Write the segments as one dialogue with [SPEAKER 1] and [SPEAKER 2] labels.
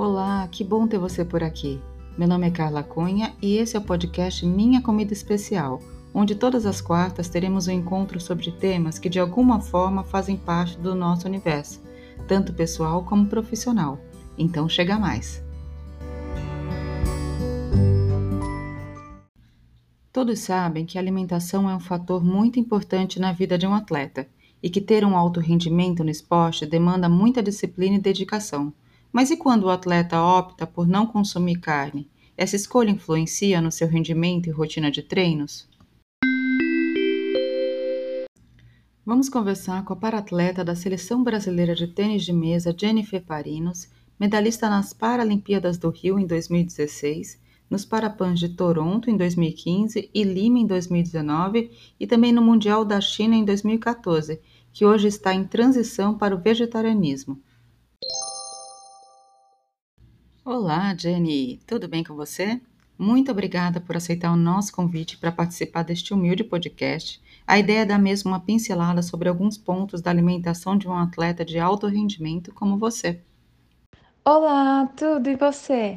[SPEAKER 1] Olá, que bom ter você por aqui. Meu nome é Carla Cunha e esse é o podcast Minha Comida Especial, onde todas as quartas teremos um encontro sobre temas que de alguma forma fazem parte do nosso universo, tanto pessoal como profissional. Então chega mais. Todos sabem que a alimentação é um fator muito importante na vida de um atleta e que ter um alto rendimento no esporte demanda muita disciplina e dedicação. Mas e quando o atleta opta por não consumir carne? Essa escolha influencia no seu rendimento e rotina de treinos? Vamos conversar com a paratleta da Seleção Brasileira de Tênis de Mesa, Jennifer Parinos, medalhista nas Paralimpíadas do Rio em 2016, nos Parapans de Toronto em 2015 e Lima em 2019 e também no Mundial da China em 2014, que hoje está em transição para o vegetarianismo. Olá, Jenny, tudo bem com você? Muito obrigada por aceitar o nosso convite para participar deste humilde podcast. A ideia é dar mesmo uma pincelada sobre alguns pontos da alimentação de um atleta de alto rendimento como você.
[SPEAKER 2] Olá, tudo e você?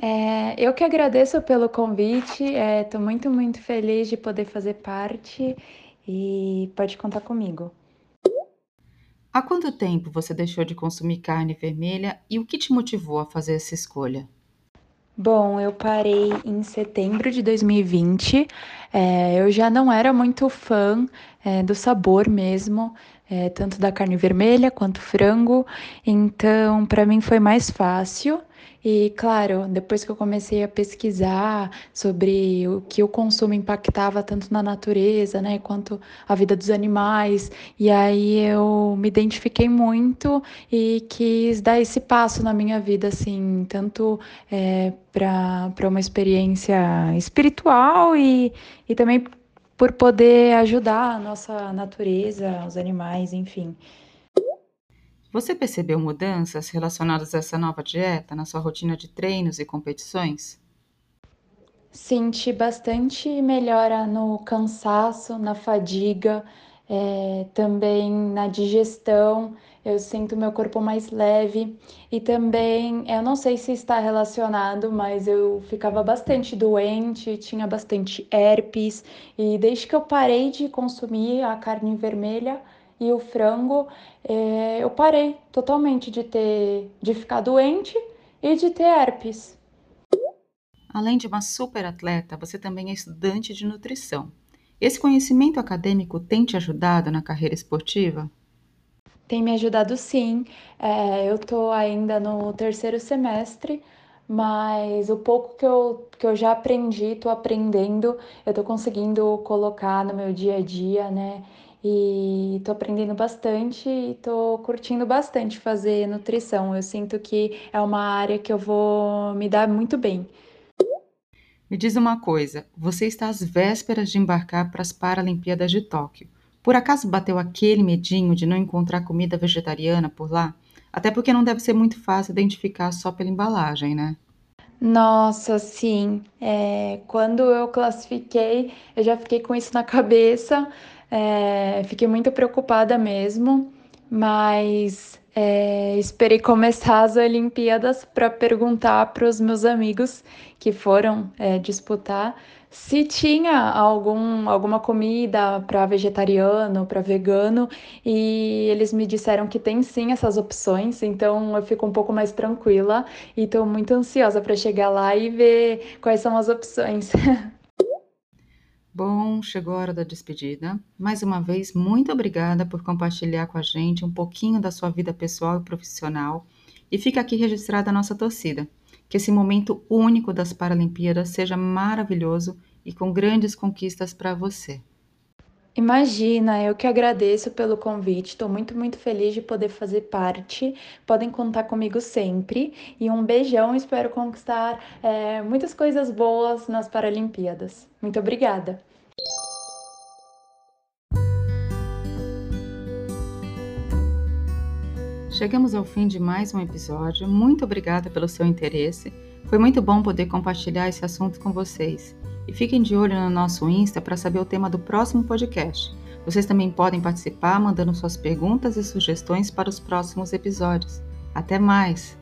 [SPEAKER 2] É, eu que agradeço pelo convite, estou é, muito, muito feliz de poder fazer parte e pode contar comigo.
[SPEAKER 1] Há quanto tempo você deixou de consumir carne vermelha e o que te motivou a fazer essa escolha?
[SPEAKER 2] Bom, eu parei em setembro de 2020. É, eu já não era muito fã é, do sabor mesmo, é, tanto da carne vermelha quanto frango, então para mim foi mais fácil. E claro, depois que eu comecei a pesquisar sobre o que o consumo impactava tanto na natureza, né, quanto a vida dos animais, e aí eu me identifiquei muito e quis dar esse passo na minha vida, assim, tanto é, para uma experiência espiritual e, e também por poder ajudar a nossa natureza, os animais, enfim.
[SPEAKER 1] Você percebeu mudanças relacionadas a essa nova dieta na sua rotina de treinos e competições?
[SPEAKER 2] Senti bastante melhora no cansaço, na fadiga, é, também na digestão. Eu sinto meu corpo mais leve e também, eu não sei se está relacionado, mas eu ficava bastante doente, tinha bastante herpes e desde que eu parei de consumir a carne vermelha, e o frango, é, eu parei totalmente de ter, de ficar doente e de ter herpes.
[SPEAKER 1] Além de uma super atleta, você também é estudante de nutrição. Esse conhecimento acadêmico tem te ajudado na carreira esportiva?
[SPEAKER 2] Tem me ajudado sim. É, eu estou ainda no terceiro semestre, mas o pouco que eu, que eu já aprendi, estou aprendendo, eu estou conseguindo colocar no meu dia a dia, né? e tô aprendendo bastante e tô curtindo bastante fazer nutrição. Eu sinto que é uma área que eu vou me dar muito bem.
[SPEAKER 1] Me diz uma coisa, você está às vésperas de embarcar para as Paralimpíadas de Tóquio. Por acaso bateu aquele medinho de não encontrar comida vegetariana por lá? Até porque não deve ser muito fácil identificar só pela embalagem, né?
[SPEAKER 2] Nossa, sim. É, quando eu classifiquei, eu já fiquei com isso na cabeça. É, fiquei muito preocupada mesmo, mas é, esperei começar as Olimpíadas para perguntar para os meus amigos que foram é, disputar se tinha algum, alguma comida para vegetariano, para vegano, e eles me disseram que tem sim essas opções, então eu fico um pouco mais tranquila e estou muito ansiosa para chegar lá e ver quais são as opções.
[SPEAKER 1] Bom, chegou a hora da despedida. Mais uma vez, muito obrigada por compartilhar com a gente um pouquinho da sua vida pessoal e profissional. E fica aqui registrada a nossa torcida. Que esse momento único das Paralimpíadas seja maravilhoso e com grandes conquistas para você.
[SPEAKER 2] Imagina, eu que agradeço pelo convite, estou muito, muito feliz de poder fazer parte. Podem contar comigo sempre. E um beijão, espero conquistar é, muitas coisas boas nas Paralimpíadas. Muito obrigada!
[SPEAKER 1] Chegamos ao fim de mais um episódio. Muito obrigada pelo seu interesse. Foi muito bom poder compartilhar esse assunto com vocês. E fiquem de olho no nosso Insta para saber o tema do próximo podcast. Vocês também podem participar mandando suas perguntas e sugestões para os próximos episódios. Até mais!